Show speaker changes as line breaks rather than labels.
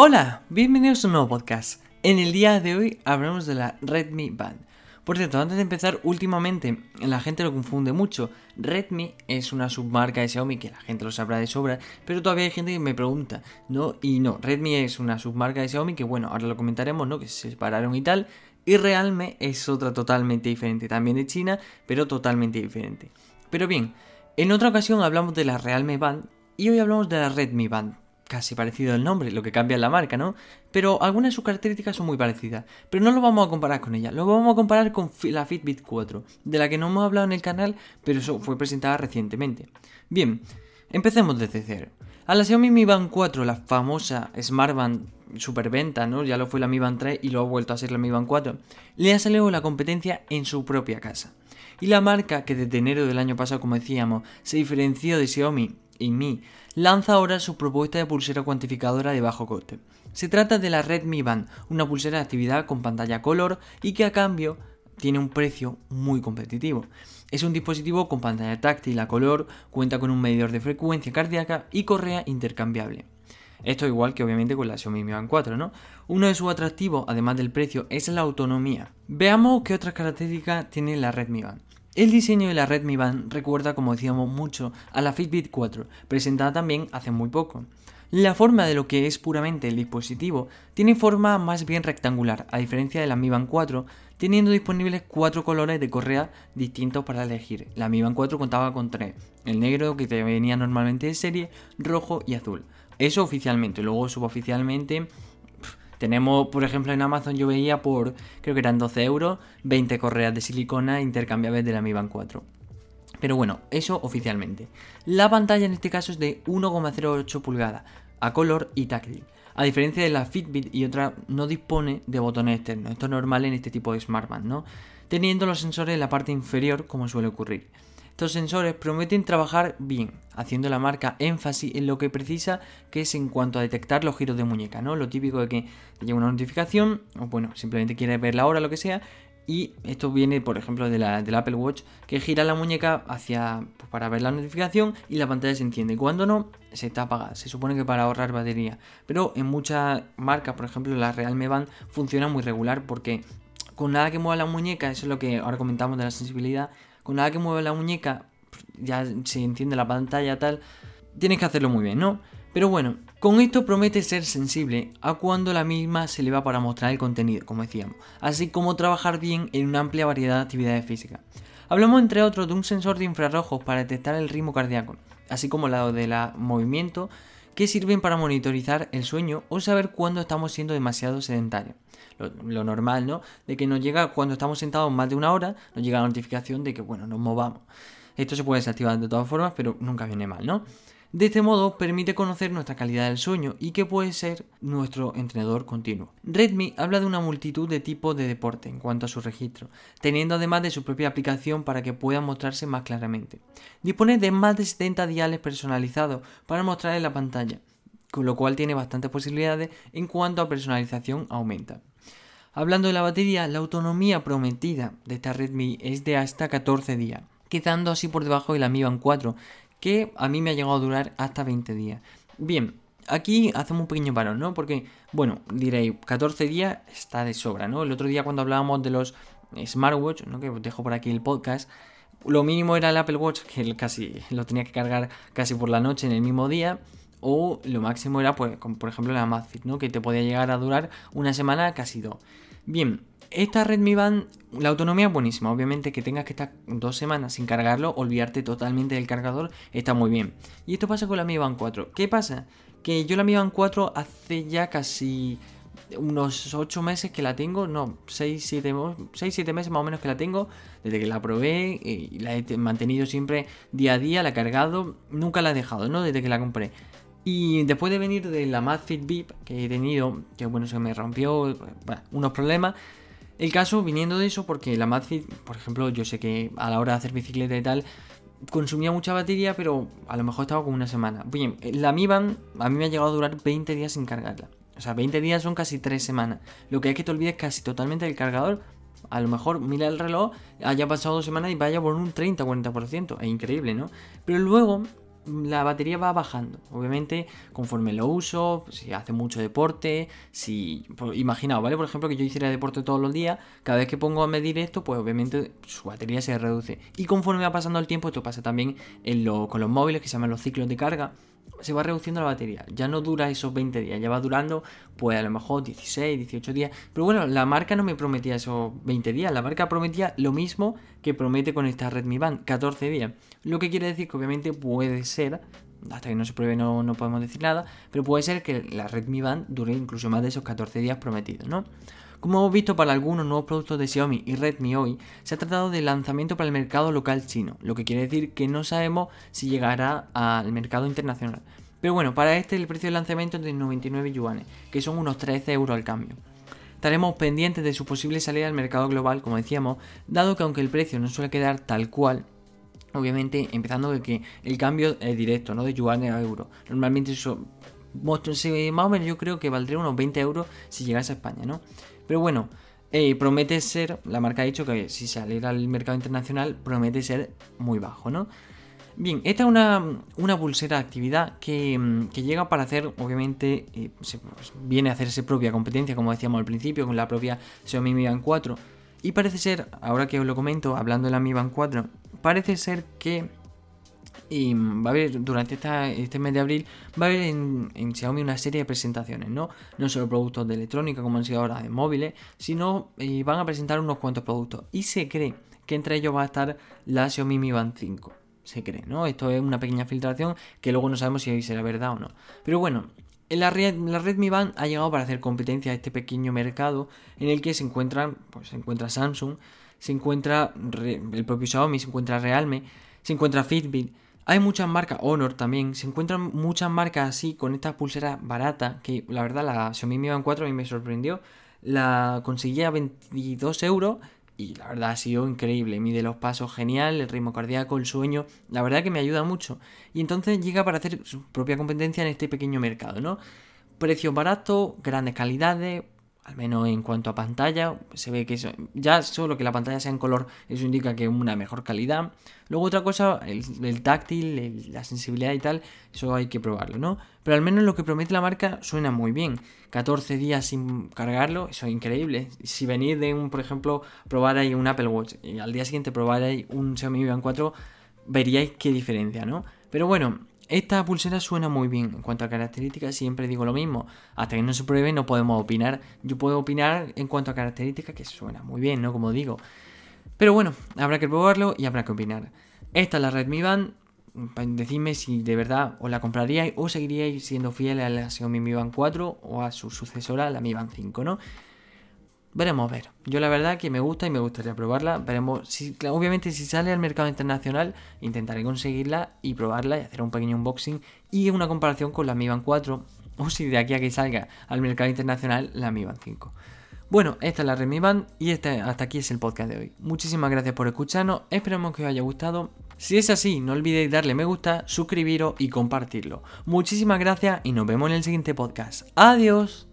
Hola, bienvenidos a un nuevo podcast. En el día de hoy hablamos de la Redmi Band. Por cierto, antes de empezar, últimamente la gente lo confunde mucho. Redmi es una submarca de Xiaomi que la gente lo sabrá de sobra, pero todavía hay gente que me pregunta, ¿no? Y no, Redmi es una submarca de Xiaomi que, bueno, ahora lo comentaremos, ¿no? Que se separaron y tal. Y Realme es otra totalmente diferente, también de China, pero totalmente diferente. Pero bien, en otra ocasión hablamos de la Realme Band y hoy hablamos de la Redmi Band casi parecido el nombre, lo que cambia es la marca, ¿no? Pero algunas de sus características son muy parecidas. Pero no lo vamos a comparar con ella, lo vamos a comparar con la Fitbit 4, de la que no hemos hablado en el canal, pero eso fue presentada recientemente. Bien, empecemos desde cero. A la Xiaomi Mi Band 4, la famosa Smart Band superventa, ¿no? Ya lo fue la Mi Band 3 y lo ha vuelto a ser la Mi Band 4. Le ha salido la competencia en su propia casa. Y la marca que desde enero del año pasado, como decíamos, se diferenció de Xiaomi y Mi, lanza ahora su propuesta de pulsera cuantificadora de bajo coste. Se trata de la Redmi Band, una pulsera de actividad con pantalla color y que a cambio tiene un precio muy competitivo. Es un dispositivo con pantalla táctil a color, cuenta con un medidor de frecuencia cardíaca y correa intercambiable. Esto igual que obviamente con la Xiaomi Mi Band 4, ¿no? Uno de sus atractivos, además del precio, es la autonomía. Veamos qué otras características tiene la Redmi Band. El diseño de la Redmi Band recuerda, como decíamos, mucho a la Fitbit 4, presentada también hace muy poco. La forma de lo que es puramente el dispositivo tiene forma más bien rectangular, a diferencia de la Mi Band 4, teniendo disponibles cuatro colores de correa distintos para elegir. La Mi Band 4 contaba con tres, el negro que venía normalmente de serie, rojo y azul. Eso oficialmente, luego suboficialmente tenemos, por ejemplo, en Amazon yo veía por, creo que eran 12 euros, 20 correas de silicona intercambiables de la Mi Band 4. Pero bueno, eso oficialmente. La pantalla en este caso es de 1,08 pulgadas, a color y táctil. A diferencia de la Fitbit y otra, no dispone de botones externos. Esto es normal en este tipo de smartband, ¿no? Teniendo los sensores en la parte inferior, como suele ocurrir. Estos sensores prometen trabajar bien, haciendo la marca énfasis en lo que precisa, que es en cuanto a detectar los giros de muñeca, ¿no? Lo típico de que te llega una notificación, o bueno, simplemente quieres ver la hora, lo que sea, y esto viene, por ejemplo, de la, Apple Watch, que gira la muñeca hacia pues, para ver la notificación y la pantalla se enciende. Cuando no, se está apagada. Se supone que para ahorrar batería. Pero en muchas marcas, por ejemplo, la Realme Band funciona muy regular porque con nada que mueva la muñeca, eso es lo que ahora comentamos de la sensibilidad, con nada que mueva la muñeca, ya se entiende la pantalla tal, tienes que hacerlo muy bien, ¿no? Pero bueno, con esto promete ser sensible a cuando la misma se le va para mostrar el contenido, como decíamos, así como trabajar bien en una amplia variedad de actividades físicas. Hablamos entre otros de un sensor de infrarrojos para detectar el ritmo cardíaco, así como lado de la movimiento que sirven para monitorizar el sueño o saber cuándo estamos siendo demasiado sedentarios. Lo, normal, ¿no? De que nos llega cuando estamos sentados más de una hora, nos llega la notificación de que, bueno, nos movamos. Esto se puede desactivar de todas formas, pero nunca viene mal, ¿no? De este modo permite conocer nuestra calidad del sueño y que puede ser nuestro entrenador continuo. Redmi habla de una multitud de tipos de deporte en cuanto a su registro, teniendo además de su propia aplicación para que pueda mostrarse más claramente. Dispone de más de 70 diales personalizados para mostrar en la pantalla, con lo cual tiene bastantes posibilidades en cuanto a personalización aumenta. Hablando de la batería, la autonomía prometida de esta Redmi es de hasta 14 días, quedando así por debajo de la Mi Band 4, que a mí me ha llegado a durar hasta 20 días. Bien, aquí hacemos un pequeño parón, ¿no? Porque, bueno, diréis, 14 días está de sobra, ¿no? El otro día cuando hablábamos de los smartwatch, ¿no? Que os dejo por aquí el podcast, lo mínimo era el Apple Watch, que casi lo tenía que cargar casi por la noche en el mismo día. O lo máximo era, pues, por ejemplo la Amazfit, ¿no? Que te podía llegar a durar una semana, casi dos. Bien, esta Redmi Band, la autonomía es buenísima. Obviamente que tengas que estar dos semanas sin cargarlo, olvidarte totalmente del cargador, está muy bien. Y esto pasa con la Mi Band 4. ¿Qué pasa? Que yo la Mi Band 4 hace ya casi unos 8 meses que la tengo, no, 6, 7, 6, 7 meses más o menos que la tengo, desde que la probé eh, y la he mantenido siempre día a día, la he cargado, nunca la he dejado, ¿no? Desde que la compré. Y después de venir de la Madfit VIP que he tenido, que bueno, se me rompió, unos problemas, el caso viniendo de eso, porque la Madfit, por ejemplo, yo sé que a la hora de hacer bicicleta y tal, consumía mucha batería, pero a lo mejor estaba como una semana. Bien, la Mi Band a mí me ha llegado a durar 20 días sin cargarla. O sea, 20 días son casi 3 semanas. Lo que hay que te olvides casi totalmente del cargador. A lo mejor mira el reloj, haya pasado dos semanas y vaya por un 30-40%. Es increíble, ¿no? Pero luego la batería va bajando. Obviamente, conforme lo uso, si hace mucho deporte, si... imaginaos, ¿vale? Por ejemplo, que yo hiciera deporte todos los días, cada vez que pongo a medir esto, pues obviamente su batería se reduce. Y conforme va pasando el tiempo, esto pasa también con los móviles que se llaman los ciclos de carga, se va reduciendo la batería. Ya no dura esos 20 días, ya va durando, pues a lo mejor 16, 18 días. Pero bueno, la marca no me prometía esos 20 días, la marca prometía lo mismo que promete con esta Redmi Band, 14 días. Lo que quiere decir que obviamente puede ser, hasta que no se pruebe no, no podemos decir nada, pero puede ser que la Redmi Band dure incluso más de esos 14 días prometidos, ¿no? Como hemos visto para algunos nuevos productos de Xiaomi y Redmi hoy, se ha tratado de lanzamiento para el mercado local chino, lo que quiere decir que no sabemos si llegará al mercado internacional. Pero bueno, para este el precio de lanzamiento es de 99 yuanes, que son unos 13 euros al cambio. Estaremos pendientes de su posible salida al mercado global, como decíamos, dado que aunque el precio no suele quedar tal cual, obviamente empezando de que el cambio es directo, no de yuanes a euros. Normalmente eso, más o menos yo creo que valdría unos 20 euros si llegase a España, ¿no? Pero bueno, eh, promete ser, la marca ha dicho que si saliera al mercado internacional, promete ser muy bajo, ¿no? Bien, esta es una, pulsera de actividad que, llega para hacer, obviamente, eh, pues, viene a hacerse propia competencia, como decíamos al principio, con la propia Xiaomi Mi Band 4. Y parece ser, ahora que os lo comento, hablando de la Mi Band 4, parece ser que y va a haber durante este mes de abril, va a haber en, Xiaomi una serie de presentaciones, ¿no? No solo productos de electrónica como han sido ahora de móviles, sino eh, van a presentar unos cuantos productos. Y se cree que entre ellos va a estar la Xiaomi Mi Band 5. Se cree, ¿no? Esto es una pequeña filtración que luego no sabemos si será verdad o no. Pero bueno, la red, la Mi Band ha llegado para hacer competencia a este pequeño mercado en el que se encuentran, pues se encuentra Samsung, se encuentra el propio Xiaomi, se encuentra Realme, se encuentra Fitbit hay muchas marcas, Honor también, se encuentran muchas marcas así con estas pulseras baratas, que la verdad la Xiaomi Mi Band 4 a mí me sorprendió. La conseguí a 22 euros y la verdad ha sido increíble. Mide los pasos genial, el ritmo cardíaco, el sueño, la verdad que me ayuda mucho. Y entonces llega para hacer su propia competencia en este pequeño mercado, ¿no? Precios baratos, grandes calidades, al menos en cuanto a pantalla, se ve que eso, ya solo que la pantalla sea en color, eso indica que una mejor calidad. Luego otra cosa, el, táctil, la sensibilidad y tal, eso hay que probarlo, ¿no? Pero al menos lo que promete la marca suena muy bien. 14 días sin cargarlo, eso es increíble. Si venís de un, por ejemplo, probar ahí un Apple Watch y al día siguiente probar ahí un Xiaomi Mi Band 4, veríais qué diferencia, ¿no? Pero bueno, esta pulsera suena muy bien. En cuanto a características, siempre digo lo mismo. Hasta que no se pruebe, no podemos opinar. Yo puedo opinar en cuanto a características que suena muy bien, ¿no? Como digo. Pero bueno, habrá que probarlo y habrá que opinar. Esta es la Redmi Band. Decidme si de verdad os la compraríais o seguiríais siendo fieles a la Xiaomi Mi Band 4 o a su sucesora, la Mi Band 5, ¿no? Veremos a ver. Yo la verdad que me gusta y me gustaría probarla. Veremos obviamente si sale al mercado internacional, intentaré conseguirla y probarla y hacer un pequeño unboxing y una comparación con la Mi Band 4 o si de aquí a que salga al mercado internacional la Mi Band 5. Bueno, esta es la Redmi Band y este, hasta aquí es el podcast de hoy. Muchísimas gracias por escucharnos, esperemos que os haya gustado. Si es así, no olvidéis darle me gusta, suscribiros y compartirlo. Muchísimas gracias y nos vemos en el siguiente podcast. Adiós.